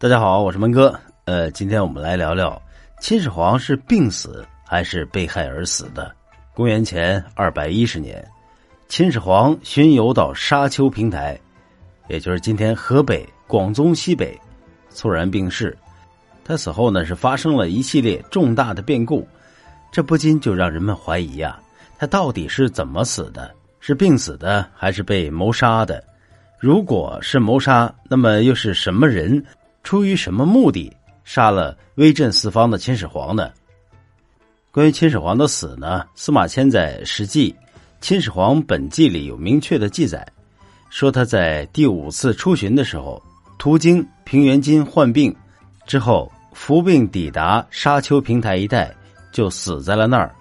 大家好，我是门哥。呃，今天我们来聊聊秦始皇是病死还是被害而死的。公元前二百一十年，秦始皇巡游到沙丘平台，也就是今天河北广宗西北，猝然病逝。他死后呢，是发生了一系列重大的变故，这不禁就让人们怀疑呀，他到底是怎么死的？是病死的，还是被谋杀的？如果是谋杀，那么又是什么人？出于什么目的杀了威震四方的秦始皇呢？关于秦始皇的死呢？司马迁在《史记·秦始皇本纪》里有明确的记载，说他在第五次出巡的时候，途经平原津患病，之后伏病抵达沙丘平台一带，就死在了那儿。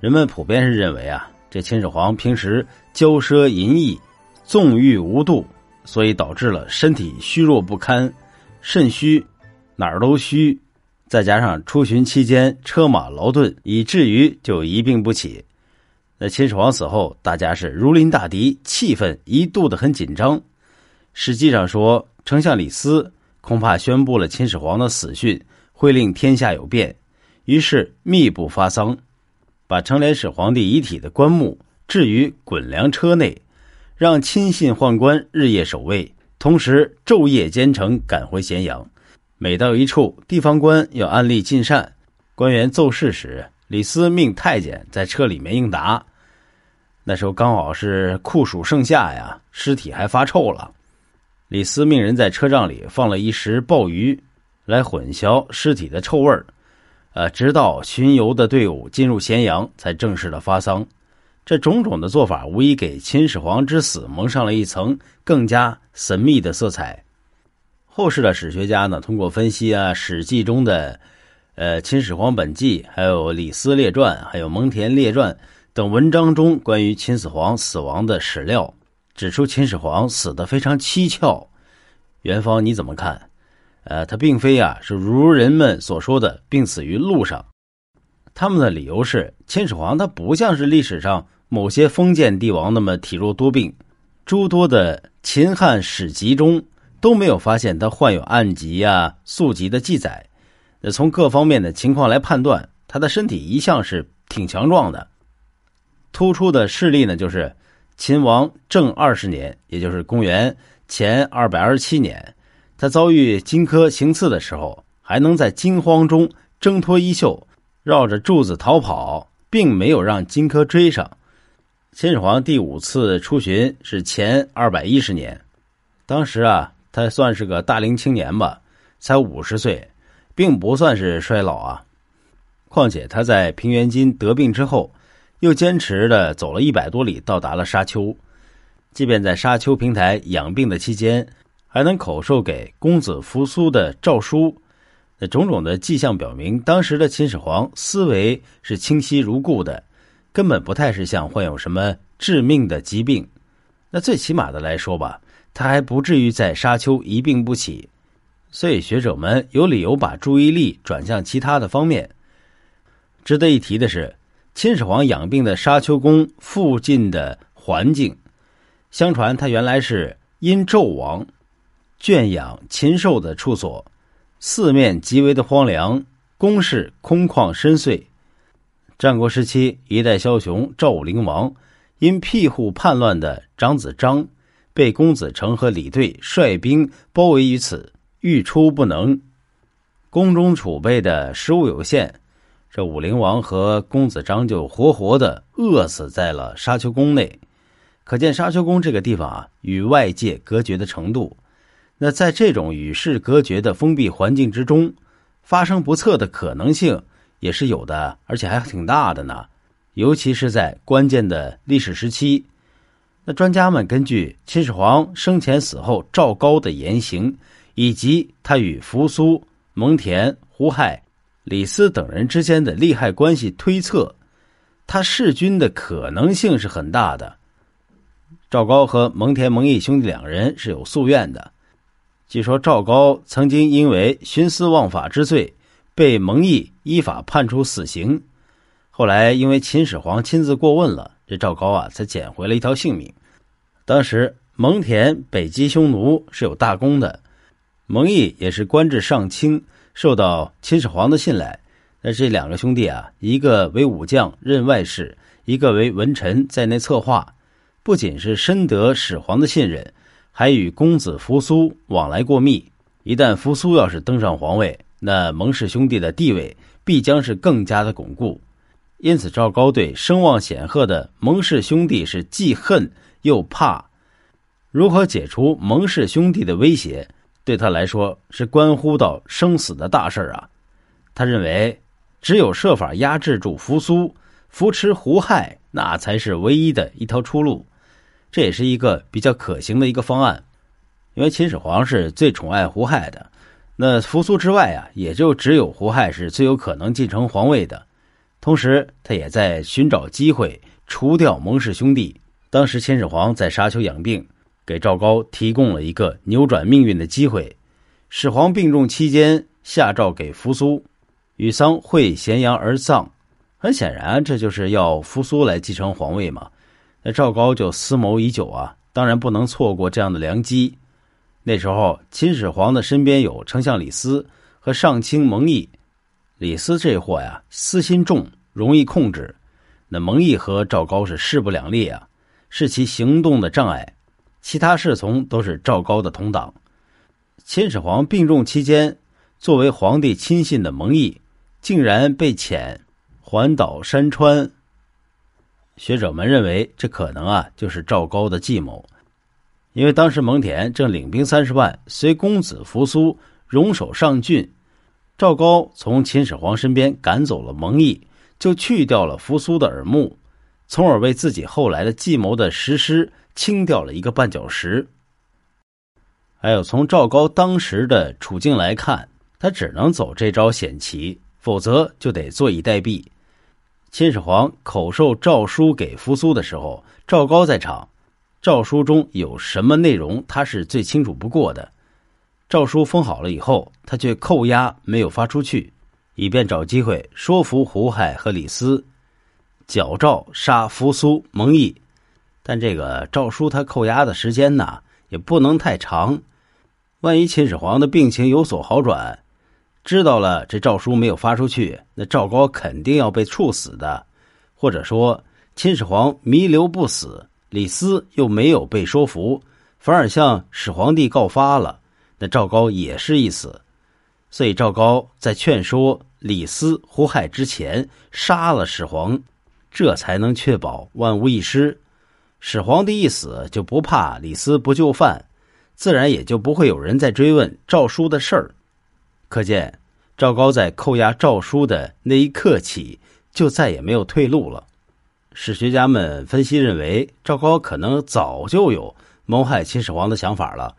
人们普遍是认为啊，这秦始皇平时骄奢淫逸，纵欲无度，所以导致了身体虚弱不堪。肾虚，哪儿都虚，再加上出巡期间车马劳顿，以至于就一病不起。那秦始皇死后，大家是如临大敌，气氛一度的很紧张。实际上说，丞相李斯恐怕宣布了秦始皇的死讯，会令天下有变，于是密不发丧，把成廉始皇帝遗体的棺木置于滚梁车内，让亲信宦官日夜守卫。同时昼夜兼程赶回咸阳，每到一处地方官要安立进膳，官员奏事时，李斯命太监在车里面应答。那时候刚好是酷暑盛夏呀，尸体还发臭了。李斯命人在车帐里放了一石鲍鱼，来混淆尸体的臭味儿。呃，直到巡游的队伍进入咸阳，才正式的发丧。这种种的做法，无疑给秦始皇之死蒙上了一层更加神秘的色彩。后世的史学家呢，通过分析啊《史记》中的，呃《秦始皇本纪》、还有《李斯列传》、还有《蒙恬列传》等文章中关于秦始皇死亡的史料，指出秦始皇死得非常蹊跷。元芳你怎么看？呃，他并非啊是如人们所说的病死于路上。他们的理由是，秦始皇他不像是历史上某些封建帝王那么体弱多病，诸多的秦汉史籍中都没有发现他患有暗疾呀、宿疾的记载。从各方面的情况来判断，他的身体一向是挺强壮的。突出的事例呢，就是秦王政二十年，也就是公元前二百二十七年，他遭遇荆轲行刺的时候，还能在惊慌中挣脱衣袖。绕着柱子逃跑，并没有让荆轲追上。秦始皇第五次出巡是前二百一十年，当时啊，他算是个大龄青年吧，才五十岁，并不算是衰老啊。况且他在平原津得病之后，又坚持的走了一百多里，到达了沙丘。即便在沙丘平台养病的期间，还能口授给公子扶苏的诏书。种种的迹象表明，当时的秦始皇思维是清晰如故的，根本不太是像患有什么致命的疾病。那最起码的来说吧，他还不至于在沙丘一病不起。所以学者们有理由把注意力转向其他的方面。值得一提的是，秦始皇养病的沙丘宫附近的环境，相传他原来是因纣王圈养禽兽的处所。四面极为的荒凉，宫室空旷深邃。战国时期，一代枭雄赵武灵王因庇护叛乱的长子张，被公子成和李队率兵包围于此，欲出不能。宫中储备的食物有限，这武灵王和公子张就活活的饿死在了沙丘宫内。可见沙丘宫这个地方啊，与外界隔绝的程度。那在这种与世隔绝的封闭环境之中，发生不测的可能性也是有的，而且还挺大的呢。尤其是在关键的历史时期，那专家们根据秦始皇生前死后赵高的言行，以及他与扶苏、蒙恬、胡亥、李斯等人之间的利害关系推测，他弑君的可能性是很大的。赵高和蒙恬、蒙毅兄弟两人是有夙愿的。据说赵高曾经因为徇私枉法之罪，被蒙毅依法判处死刑。后来因为秦始皇亲自过问了，这赵高啊才捡回了一条性命。当时蒙恬北击匈奴是有大功的，蒙毅也是官至上卿，受到秦始皇的信赖。那这两个兄弟啊，一个为武将任外事，一个为文臣在内策划，不仅是深得始皇的信任，还与公子扶苏往来过密。一旦扶苏要是登上皇位，那蒙氏兄弟的地位必将是更加的巩固。因此，赵高对声望显赫的蒙氏兄弟是既恨又怕。如何解除蒙氏兄弟的威胁，对他来说是关乎到生死的大事啊！他认为。只有设法压制住扶苏，扶持胡亥，那才是唯一的一条出路。这也是一个比较可行的一个方案，因为秦始皇是最宠爱胡亥的。那扶苏之外啊，也就只有胡亥是最有可能继承皇位的。同时，他也在寻找机会除掉蒙氏兄弟。当时，秦始皇在沙丘养病，给赵高提供了一个扭转命运的机会。始皇病重期间，下诏给扶苏。与丧会咸阳而葬，很显然，这就是要扶苏来继承皇位嘛。那赵高就思谋已久啊，当然不能错过这样的良机。那时候，秦始皇的身边有丞相李斯和上卿蒙毅。李斯这货呀，私心重，容易控制；那蒙毅和赵高是势不两立啊，是其行动的障碍。其他侍从都是赵高的同党。秦始皇病重期间，作为皇帝亲信的蒙毅。竟然被遣环岛山川。学者们认为，这可能啊就是赵高的计谋，因为当时蒙恬正领兵三十万，随公子扶苏荣守上郡。赵高从秦始皇身边赶走了蒙毅，就去掉了扶苏的耳目，从而为自己后来的计谋的实施清掉了一个绊脚石。还有，从赵高当时的处境来看，他只能走这招险棋。否则就得坐以待毙。秦始皇口授诏书给扶苏的时候，赵高在场。诏书中有什么内容，他是最清楚不过的。诏书封好了以后，他却扣押没有发出去，以便找机会说服胡亥和李斯，矫诏杀扶苏、蒙毅。但这个诏书他扣押的时间呢，也不能太长。万一秦始皇的病情有所好转。知道了，这诏书没有发出去，那赵高肯定要被处死的，或者说秦始皇弥留不死，李斯又没有被说服，反而向始皇帝告发了，那赵高也是一死。所以赵高在劝说李斯、胡亥之前杀了始皇，这才能确保万无一失。始皇帝一死，就不怕李斯不就范，自然也就不会有人再追问诏书的事儿。可见，赵高在扣押诏书的那一刻起，就再也没有退路了。史学家们分析认为，赵高可能早就有谋害秦始皇的想法了，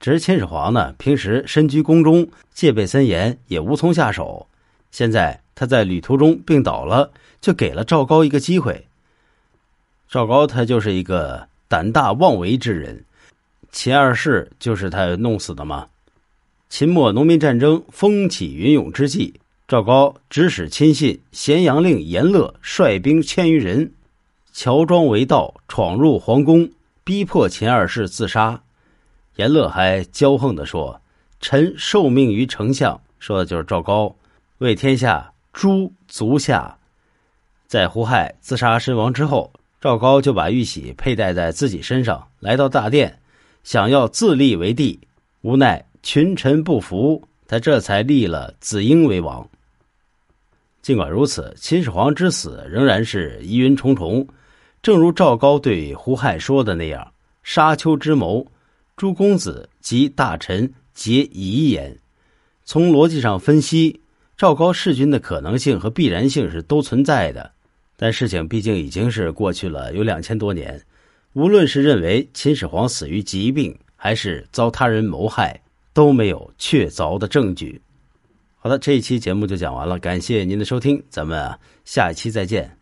只是秦始皇呢，平时身居宫中，戒备森严，也无从下手。现在他在旅途中病倒了，就给了赵高一个机会。赵高他就是一个胆大妄为之人，秦二世就是他弄死的吗？秦末农民战争风起云涌之际，赵高指使亲信咸阳令严乐率兵千余人，乔装为盗，闯入皇宫，逼迫秦二世自杀。严乐还骄横地说：“臣受命于丞相，说的就是赵高，为天下诛足下。”在胡亥自杀身亡之后，赵高就把玉玺佩戴在自己身上，来到大殿，想要自立为帝，无奈。群臣不服，他这才立了子婴为王。尽管如此，秦始皇之死仍然是疑云重重。正如赵高对胡亥说的那样：“沙丘之谋，诸公子及大臣皆疑言。”从逻辑上分析，赵高弑君的可能性和必然性是都存在的。但事情毕竟已经是过去了有两千多年，无论是认为秦始皇死于疾病，还是遭他人谋害。都没有确凿的证据。好的，这一期节目就讲完了，感谢您的收听，咱们下一期再见。